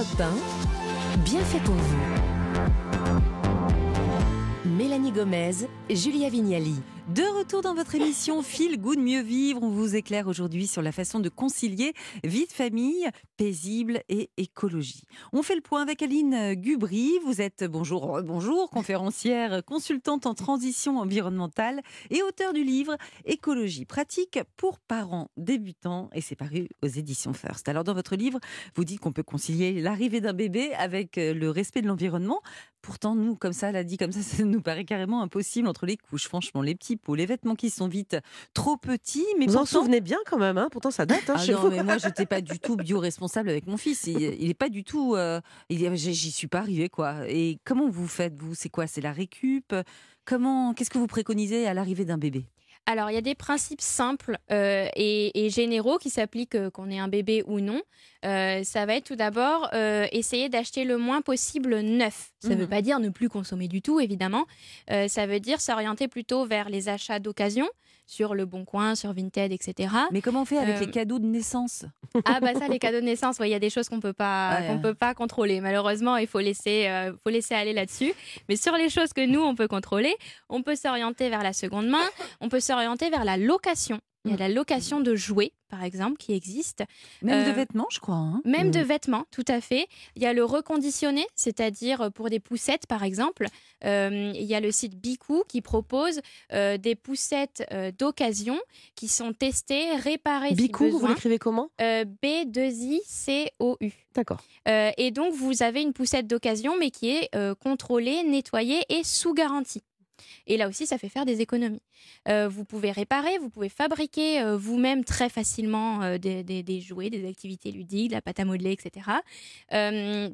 Europe 1, bien fait pour vous. Mélanie Gomez, Julia Vignali. De retour dans votre émission Feel Good Mieux Vivre, on vous éclaire aujourd'hui sur la façon de concilier vie de famille, paisible et écologie. On fait le point avec Aline Gubry. Vous êtes, bonjour, bonjour, conférencière, consultante en transition environnementale et auteur du livre Écologie pratique pour parents débutants et c'est paru aux éditions First. Alors dans votre livre, vous dites qu'on peut concilier l'arrivée d'un bébé avec le respect de l'environnement. Pourtant, nous, comme ça, l'a dit comme ça, ça nous paraît carrément impossible entre les couches. Franchement, les petits pots, les vêtements qui sont vite trop petits. Mais vous pourtant... en souvenez bien quand même, hein pourtant ça date hein, ah chez non, vous. mais moi, je n'étais pas du tout bio-responsable avec mon fils. Il n'est pas du tout. Euh, J'y suis pas arrivée, quoi. Et comment vous faites, vous? C'est quoi? C'est la récup? Comment Qu'est-ce que vous préconisez à l'arrivée d'un bébé? Alors, il y a des principes simples euh, et, et, généraux qui s'appliquent euh, qu'on ait un bébé ou non. Euh, ça va être tout d'abord essayer d'acheter le moins possible neuf. Ça ne Mhm. veut pas dire ne plus consommer du tout, évidemment. Ça veut dire s'orienter plutôt vers les achats d'occasion sur le Bon Coin, sur Vinted, etc. Mais comment on fait avec Euh, les cadeaux de naissance? Ah bah ça, les cadeaux de naissance, ouais, il y a des choses qu'on peut pas qu'on peut pas contrôler. Malheureusement, il faut laisser euh, faut laisser aller là-dessus. Mais sur les choses que nous on peut contrôler, on peut s'orienter vers la seconde main, on peut s'orienter vers la location. Il y a la location de jouets, par exemple, qui existe. Même de Euh, vêtements, je crois. hein. Même de vêtements, tout à fait. Il y a le reconditionné, c'est-à-dire euh, pour des poussettes, par exemple. Euh, il y a le site Bicou qui propose euh, des poussettes euh, d'occasion qui sont testées, réparées Bicou, si vous l'écrivez comment? Euh, B2ICOU. D'accord. Euh, et donc, vous avez une poussette d'occasion, mais qui est euh, contrôlée, nettoyée et sous garantie. Et là aussi, ça fait faire des économies. Euh, vous pouvez réparer, vous pouvez fabriquer euh, vous-même très facilement euh, des, des- jouets, des activités ludiques, de la pâte à modeler, etc.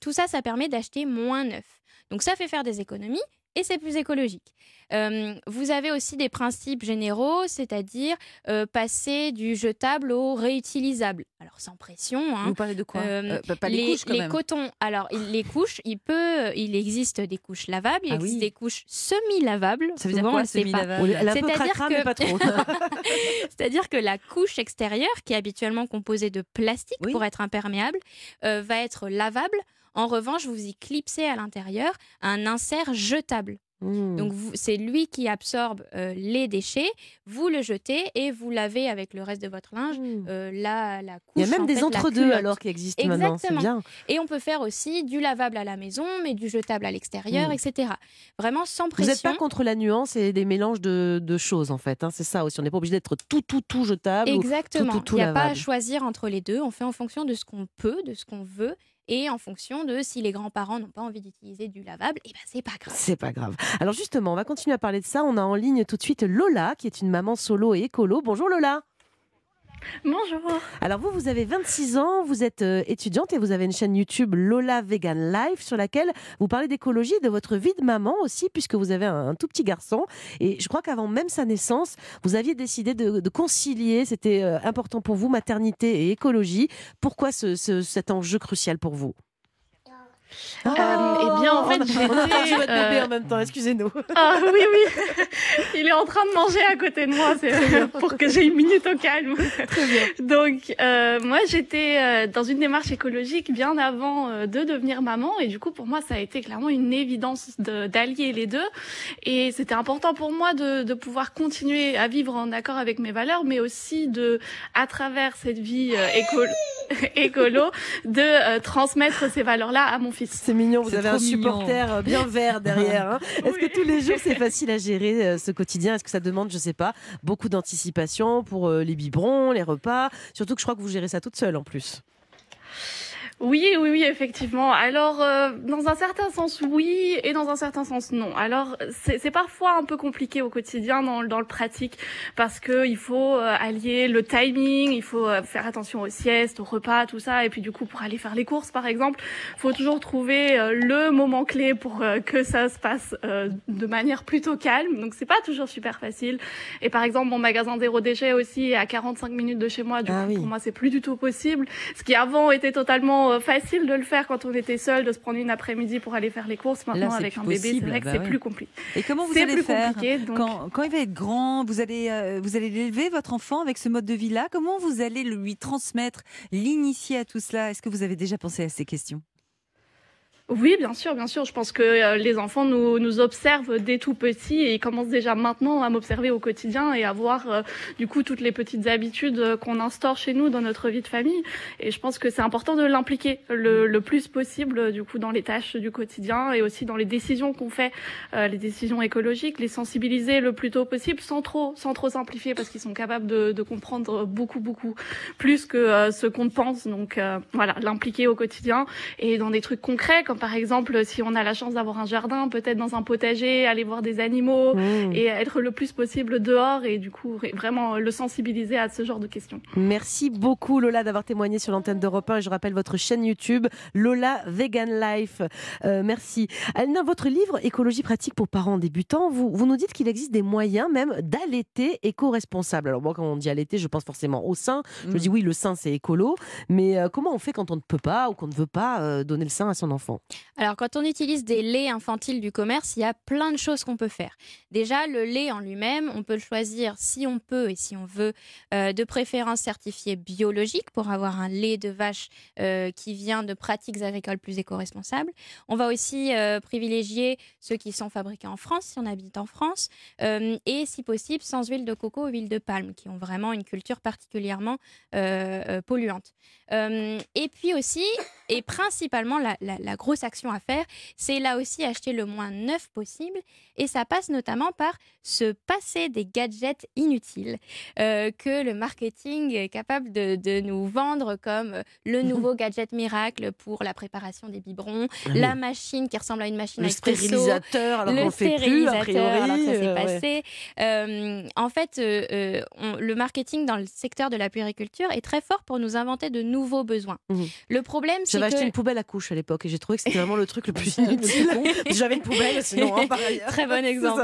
Tout ça, ça permet d'acheter moins neuf. Donc ça fait faire des économies et c'est plus écologique. Euh, vous avez aussi des principes généraux, c'est-à-dire euh, passer du jetable au réutilisable. Alors sans pression. hein. Vous parlez de quoi? Euh, Euh, pas- Pas les, couches, quand même. cotons. Alors, il- les couches, il peut, il existe des couches lavables, il Ah existe oui. des couches semi-lavables. Ça veut dire Souvent, on quoi, semi-lavable C'est-à-dire que-. C'est-à-dire que la couche extérieure, qui est habituellement composée de plastique Oui. pour être imperméable, va être lavable. En revanche, vous y clipsez à l'intérieur un insert jetable. Mmh. Donc vous- c'est lui qui absorbe euh, les déchets, vous le jetez et vous lavez avec le reste de votre linge Mmh. euh, la, la couche. Il y a même en des entre-deux alors qui existent maintenant, Exactement. bien. Et on peut faire aussi du lavable à la maison, mais du jetable à l'extérieur, Mm. etc. Vraiment sans Vous pression. n'êtes pas contre la nuance et des mélanges de, de choses en fait. hein, c'est ça aussi. On n'est pas obligé d'être tout, tout, tout jetable. ou Exactement. tout, tout, tout Il n'y a pas à choisir entre les deux. On fait en fonction de ce qu'on peut, de ce qu'on veut, et en fonction de si les grands-parents n'ont pas envie d'utiliser du lavable, et ben c'est pas grave. C'est pas grave. Alors justement, on va continuer à parler de ça. On a en ligne tout de suite Lola, qui est une maman solo et écolo. Bonjour Lola. Bonjour. Alors vous, vous avez 26 ans, vous êtes euh, étudiante et vous avez une chaîne YouTube Lola Vegan Life sur laquelle vous parlez d'écologie, de votre vie de maman aussi, puisque vous avez un, tout petit garçon. Et je crois qu'avant même sa naissance, vous aviez décidé de, concilier, c'était euh, important pour vous, maternité et écologie. Pourquoi ce- ce- cet enjeu crucial pour vous? Euh, eh bien, en fait, on a- votre bébé euh, en même temps, excusez-nous. Ah oui, oui. Il est en train de manger à côté de moi, c'est pour que j'ai une minute au calme. Très bien. Donc, euh, moi, j'étais euh, dans une démarche écologique bien avant de devenir maman. Et du coup, pour moi, ça a été clairement une évidence de- d'allier les deux. Et c'était important pour moi de, de pouvoir continuer à vivre en accord avec mes valeurs, mais aussi de, à travers cette vie euh, écolo, écolo, de euh, transmettre ces valeurs-là à mon fils. C'est mignon, vous avez un supporter euh, bien vert derrière. hein. Est-ce que tous les jours c'est facile à gérer euh, ce quotidien? Est-ce que ça demande, je sais pas, beaucoup d'anticipation pour euh, les biberons, les repas? Surtout que je crois que vous gérez ça toute seule en plus. Oui, oui, oui, effectivement. Alors, euh, dans un certain sens, oui, et dans un certain sens, non. Alors, c'est parfois un peu compliqué au quotidien dans, dans le pratique, parce que il faut euh, allier le timing, il faut euh, faire attention aux siestes, aux repas, tout ça, et puis du coup, pour aller faire les courses, par exemple, faut toujours trouver euh, le moment clé pour que ça se passe euh, de manière plutôt calme. Donc, c'est pas toujours super facile. Et par exemple, mon magasin zéro déchet aussi est à 45 minutes de chez moi. Du Ah coup, oui. pour moi, c'est plus du tout possible. Ce qui avant était totalement euh, facile de le faire quand on était seul, de se prendre une après-midi pour aller faire les courses. Maintenant, avec un bébé, c'est vrai que bah c'est ouais. plus compliqué. Et comment vous allez plus faire compliqué. Donc... quand, quand il va être grand, vous allez, euh, vous allez l'élever, votre enfant, avec ce mode de vie-là? Comment vous allez le lui transmettre, l'initier à tout cela? Est-ce que vous avez déjà pensé à ces questions? Oui, bien sûr, bien sûr. Je pense que euh, les enfants nous, nous observent dès tout petit et ils commencent déjà maintenant à m'observer au quotidien et à voir euh, du coup toutes les petites habitudes euh, qu'on instaure chez nous dans notre vie de famille. Et je pense que c'est important de l'impliquer le, le, plus possible du coup dans les tâches du quotidien et aussi dans les décisions qu'on fait, les décisions écologiques, les sensibiliser le plus tôt possible sans trop, sans trop simplifier parce qu'ils sont capables de, de, comprendre beaucoup, beaucoup plus que ce qu'on pense. Donc voilà, l'impliquer au quotidien et dans des trucs concrets comme par exemple, si on a la chance d'avoir un jardin, peut-être dans un potager, aller voir des animaux mmh. et être le plus possible dehors et du coup vraiment le sensibiliser à ce genre de questions. Merci beaucoup Lola d'avoir témoigné sur l'antenne d'Europe 1 et je rappelle votre chaîne YouTube Lola Vegan Life. Euh, merci. Alina, votre livre Écologie pratique pour parents débutants, vous, vous nous dites qu'il existe des moyens même d'allaiter éco-responsable. Alors moi quand on dit allaiter, je pense forcément au sein. Je me mmh. dis oui, le sein c'est écolo, mais euh, comment on fait quand on ne peut pas ou qu'on ne veut pas euh, donner le sein à son enfant? Alors, quand on utilise des laits infantiles du commerce, il y a plein de choses qu'on peut faire. Déjà, le lait en lui-même, on peut le choisir si on peut et si on veut, euh, de préférence certifié biologique pour avoir un lait de vache euh, qui vient de pratiques agricoles plus éco-responsables. On va aussi euh, privilégier ceux qui sont fabriqués en France, si on habite en France, et si possible, sans huile de coco ou huile de palme, qui ont vraiment une culture particulièrement polluante. et puis aussi, et principalement, la, la grosse action à faire, c'est là aussi acheter le moins neuf possible. Et ça passe notamment par se passer des gadgets inutiles euh, que le marketing est capable de, nous vendre comme le nouveau gadget miracle pour la préparation des biberons, la machine qui ressemble à une machine le à expresso, stérilisateur alors le fait plus, a priori, alors que ça s'est euh, passé. Euh, en fait, le marketing dans le secteur de la puériculture est très fort pour nous inventer de nouveaux besoins. Mmh. Le problème, c'est que... J'avais acheté une poubelle à couche à l'époque et j'ai trouvé que c'était vraiment le truc le plus inutile. J'avais une poubelle, sinon, hein, par ailleurs. Très bon exemple.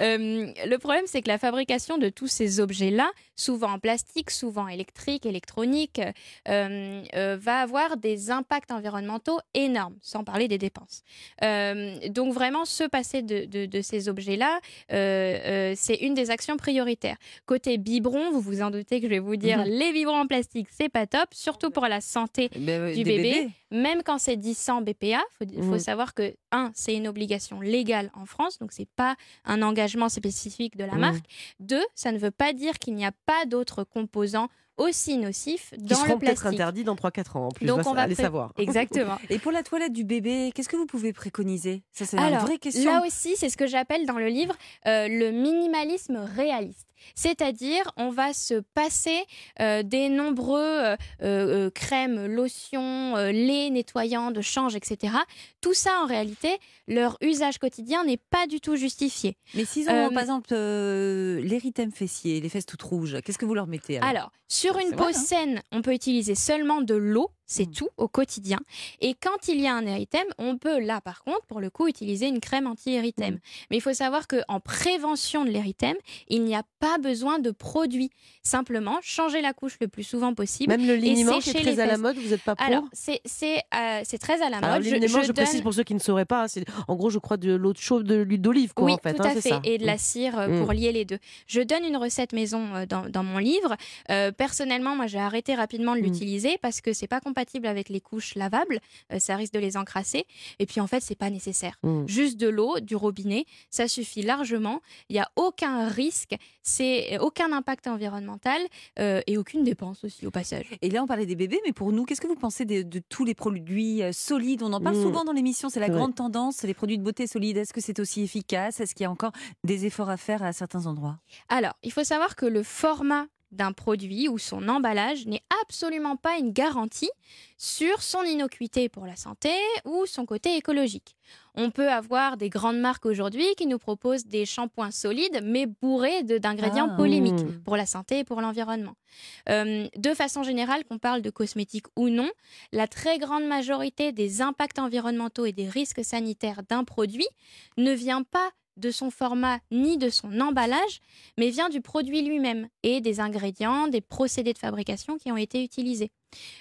Euh, le problème, c'est que la fabrication de tous ces objets-là, souvent en plastique, souvent électrique, électronique, euh, euh, va avoir des impacts environnementaux énormes, sans parler des dépenses. donc vraiment, se passer de, ces objets-là, c'est une des actions prioritaires. Côté biberon, vous vous en doutez que je vais vous dire, mhm. les biberons en plastique, c'est pas top, surtout pour la santé eh ben du bébé. Même quand c'est 10 BPA, il faut, faut, savoir que, un, c'est une obligation légale en France, donc c'est pas un engagement spécifique de la marque. Deux, ça ne veut pas dire qu'il n'y a pas d'autres composants aussi nocifs dans Qui seront le plastique. peut-être interdits dans 3-4 ans en plus. Donc on va aller savoir. Exactement. Et pour la toilette du bébé, qu'est-ce que vous pouvez préconiser? Ça c'est une vraie question. Là aussi, c'est ce que j'appelle dans le livre euh, le minimalisme réaliste. C'est-à-dire, on va se passer euh, des nombreux euh, euh, crèmes, lotions, laits nettoyants, de change, etc. Tout ça, en réalité, leur usage quotidien n'est pas du tout justifié. Mais s'ils ont, par exemple, l'érythème fessier, les fesses toutes rouges, qu'est-ce que vous leur mettez Alors, sur une peau hein. saine, on peut utiliser seulement de l'eau c'est mm. tout au quotidien. Et quand il y a un érythème, on peut là par contre, pour le coup, utiliser une crème anti-érythème. Mm. Mais il faut savoir qu'en prévention de l'érythème, il n'y a pas besoin de produits. Simplement, changer la couche le plus souvent possible. Même le liniment qui est très à la mode, vous n'êtes pas pour Alors, c'est euh, très à la mode. le liniment, je, précise pour ceux qui ne sauraient pas, en gros, je crois, de l'eau chaude, de l'huile d'olive. Oui, en fait, tout hein, à fait. Et de la mm. cire euh, pour lier les deux. Je donne une recette maison euh, dans, dans mon livre. personnellement, moi, j'ai arrêté rapidement de l'utiliser parce que c'est pas compatible avec les couches lavables, euh, ça risque de les encrasser. Et puis en fait, c'est pas nécessaire. Mm. Juste de l'eau, du robinet, ça suffit largement. Il n'y a aucun risque, c'est aucun impact environnemental euh, et aucune dépense aussi au passage. Et là, on parlait des bébés, mais pour nous, qu'est-ce que vous pensez de, tous les produits euh, solides? On en parle mm. souvent dans l'émission, c'est la grande tendance, les produits de beauté solides. Est-ce que c'est aussi efficace? Est-ce qu'il y a encore des efforts à faire à certains endroits? Alors, il faut savoir que le format d'un produit ou son emballage n'est absolument pas une garantie sur son innocuité pour la santé ou son côté écologique. On peut avoir des grandes marques aujourd'hui qui nous proposent des shampoings solides mais bourrés d'ingrédients ah. polémiques mmh. pour la santé et pour l'environnement. Euh, de façon générale, qu'on parle de cosmétiques ou non, la très grande majorité des impacts environnementaux et des risques sanitaires d'un produit ne vient pas de son format ni de son emballage, mais vient du produit lui-même et des ingrédients, des procédés de fabrication qui ont été utilisés.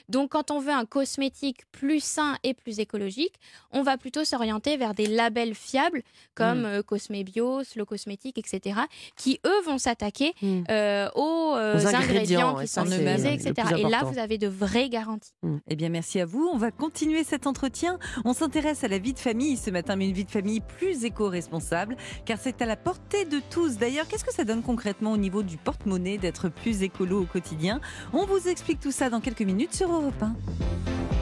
Donc quand on veut un cosmétique plus sain et plus écologique, on va plutôt s'orienter vers des labels fiables comme Mm. euh, Slow Cosmétique, etc., qui eux vont s'attaquer Mm. euh, aux, euh, Aux ingrédients, qui sont utilisés, le etc. Et là, vous avez de vraies garanties. Eh bien, merci à vous. On va continuer cet entretien. On s'intéresse à la vie de famille ce matin, mais une vie de famille plus éco-responsable, car c'est à la portée de tous. D'ailleurs, qu'est-ce que ça donne concrètement au niveau du porte-monnaie d'être plus écolo au quotidien? On vous explique tout ça dans quelques minutes sur Europe 1.